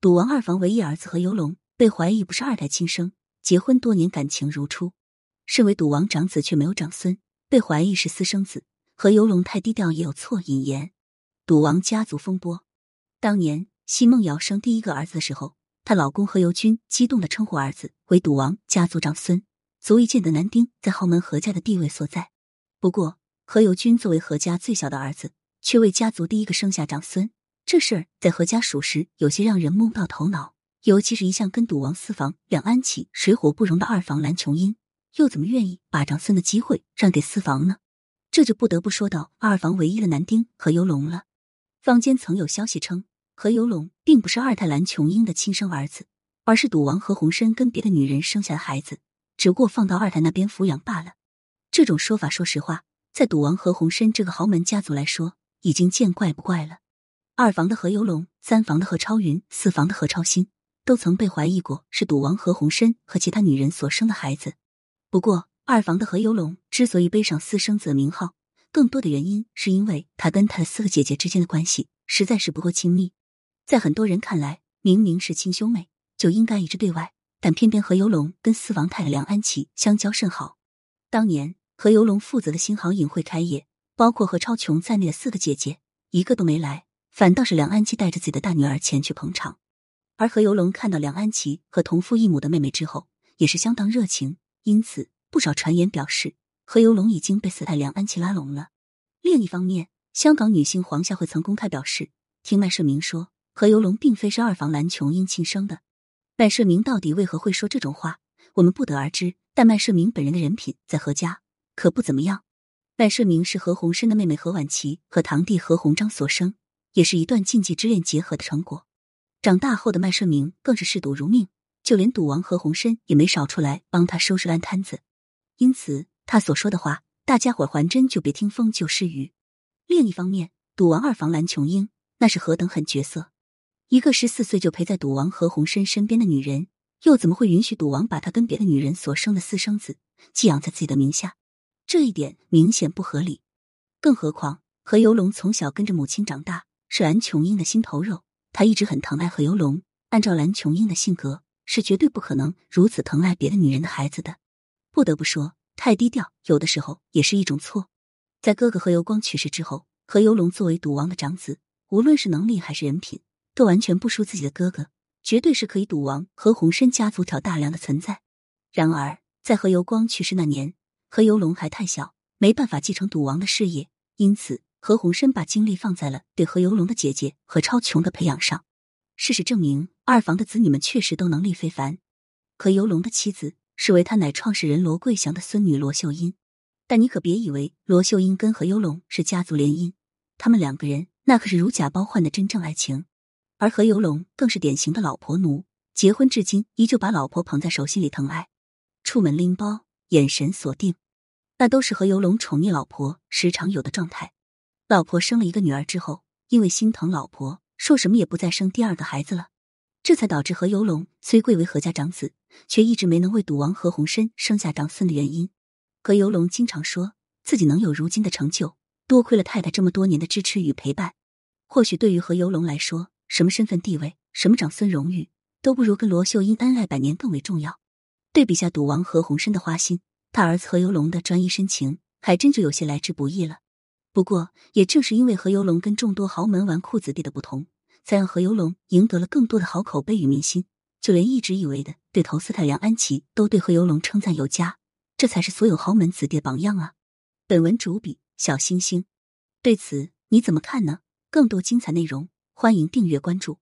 赌王二房唯一儿子何游龙被怀疑不是二代亲生，结婚多年感情如初。身为赌王长子却没有长孙，被怀疑是私生子。何游龙太低调也有错引言。赌王家族风波，当年奚梦瑶生第一个儿子的时候，她老公何猷君激动的称呼儿子为赌王家族长孙，足以见得男丁在豪门何家的地位所在。不过，何猷君作为何家最小的儿子，却为家族第一个生下长孙，这事儿在何家属实有些让人摸不到头脑。尤其是一向跟赌王私房两安琪水火不容的二房蓝琼英，又怎么愿意把长孙的机会让给私房呢？这就不得不说到二房唯一的男丁何游龙了。坊间曾有消息称，何游龙并不是二太蓝琼英的亲生儿子，而是赌王何鸿燊跟别的女人生下的孩子，只不过放到二太那边抚养罢了。这种说法，说实话，在赌王何鸿燊这个豪门家族来说，已经见怪不怪了。二房的何猷龙，三房的何超云，四房的何超欣，都曾被怀疑过是赌王何鸿燊和其他女人所生的孩子。不过，二房的何猷龙之所以背上私生子的名号，更多的原因是因为他跟他的四个姐姐之间的关系实在是不够亲密。在很多人看来，明明是亲兄妹，就应该一致对外，但偏偏何猷龙跟四房太太梁安琪相交甚好。当年何猷龙负责的新航影会开业，包括何超琼在内的四个姐姐一个都没来，反倒是梁安琪带着自己的大女儿前去捧场。而何猷龙看到梁安琪和同父异母的妹妹之后，也是相当热情，因此。不少传言表示，何猷龙已经被四太梁安琪拉拢了。另一方面，香港女星黄夏慧曾公开表示，听麦社明说，何猷龙并非是二房蓝琼英亲生的。麦社明到底为何会说这种话，我们不得而知。但麦社明本人的人品在何家可不怎么样。麦社明是何鸿燊的妹妹何婉琪和堂弟何鸿章所生，也是一段禁忌之恋结合的成果。长大后的麦社明更是嗜赌如命，就连赌王何鸿燊也没少出来帮他收拾烂摊子。因此，他所说的话，大家伙还真就别听风就是雨。另一方面，赌王二房蓝琼英那是何等狠角色！一个十四岁就陪在赌王何鸿燊身边的女人，又怎么会允许赌王把她跟别的女人所生的私生子寄养在自己的名下？这一点明显不合理。更何况，何游龙从小跟着母亲长大，是蓝琼英的心头肉，他一直很疼爱何游龙。按照蓝琼英的性格，是绝对不可能如此疼爱别的女人的孩子的。不得不说，太低调有的时候也是一种错。在哥哥何猷光去世之后，何猷龙作为赌王的长子，无论是能力还是人品，都完全不输自己的哥哥，绝对是可以赌王何鸿燊家族挑大梁的存在。然而，在何猷光去世那年，何猷龙还太小，没办法继承赌王的事业，因此何鸿燊把精力放在了对何猷龙的姐姐何超琼的培养上。事实证明，二房的子女们确实都能力非凡。何猷龙的妻子。是为他乃创始人罗桂祥的孙女罗秀英，但你可别以为罗秀英跟何猷龙是家族联姻，他们两个人那可是如假包换的真正爱情。而何猷龙更是典型的老婆奴，结婚至今依旧把老婆捧在手心里疼爱，出门拎包，眼神锁定，那都是何猷龙宠溺老婆时常有的状态。老婆生了一个女儿之后，因为心疼老婆，说什么也不再生第二个孩子了。这才导致何猷龙虽贵为何家长子，却一直没能为赌王何鸿燊生下长孙的原因。何猷龙经常说自己能有如今的成就，多亏了太太这么多年的支持与陪伴。或许对于何猷龙来说，什么身份地位、什么长孙荣誉，都不如跟罗秀英恩爱百年更为重要。对比下赌王何鸿燊的花心，他儿子何猷龙的专一深情，还真就有些来之不易了。不过，也正是因为何猷龙跟众多豪门纨绔子弟的不同。才让何猷龙赢得了更多的好口碑与民心，就连一直以为的对头斯太梁安琪都对何猷龙称赞有加，这才是所有豪门子弟的榜样啊！本文主笔小星星，对此你怎么看呢？更多精彩内容，欢迎订阅关注。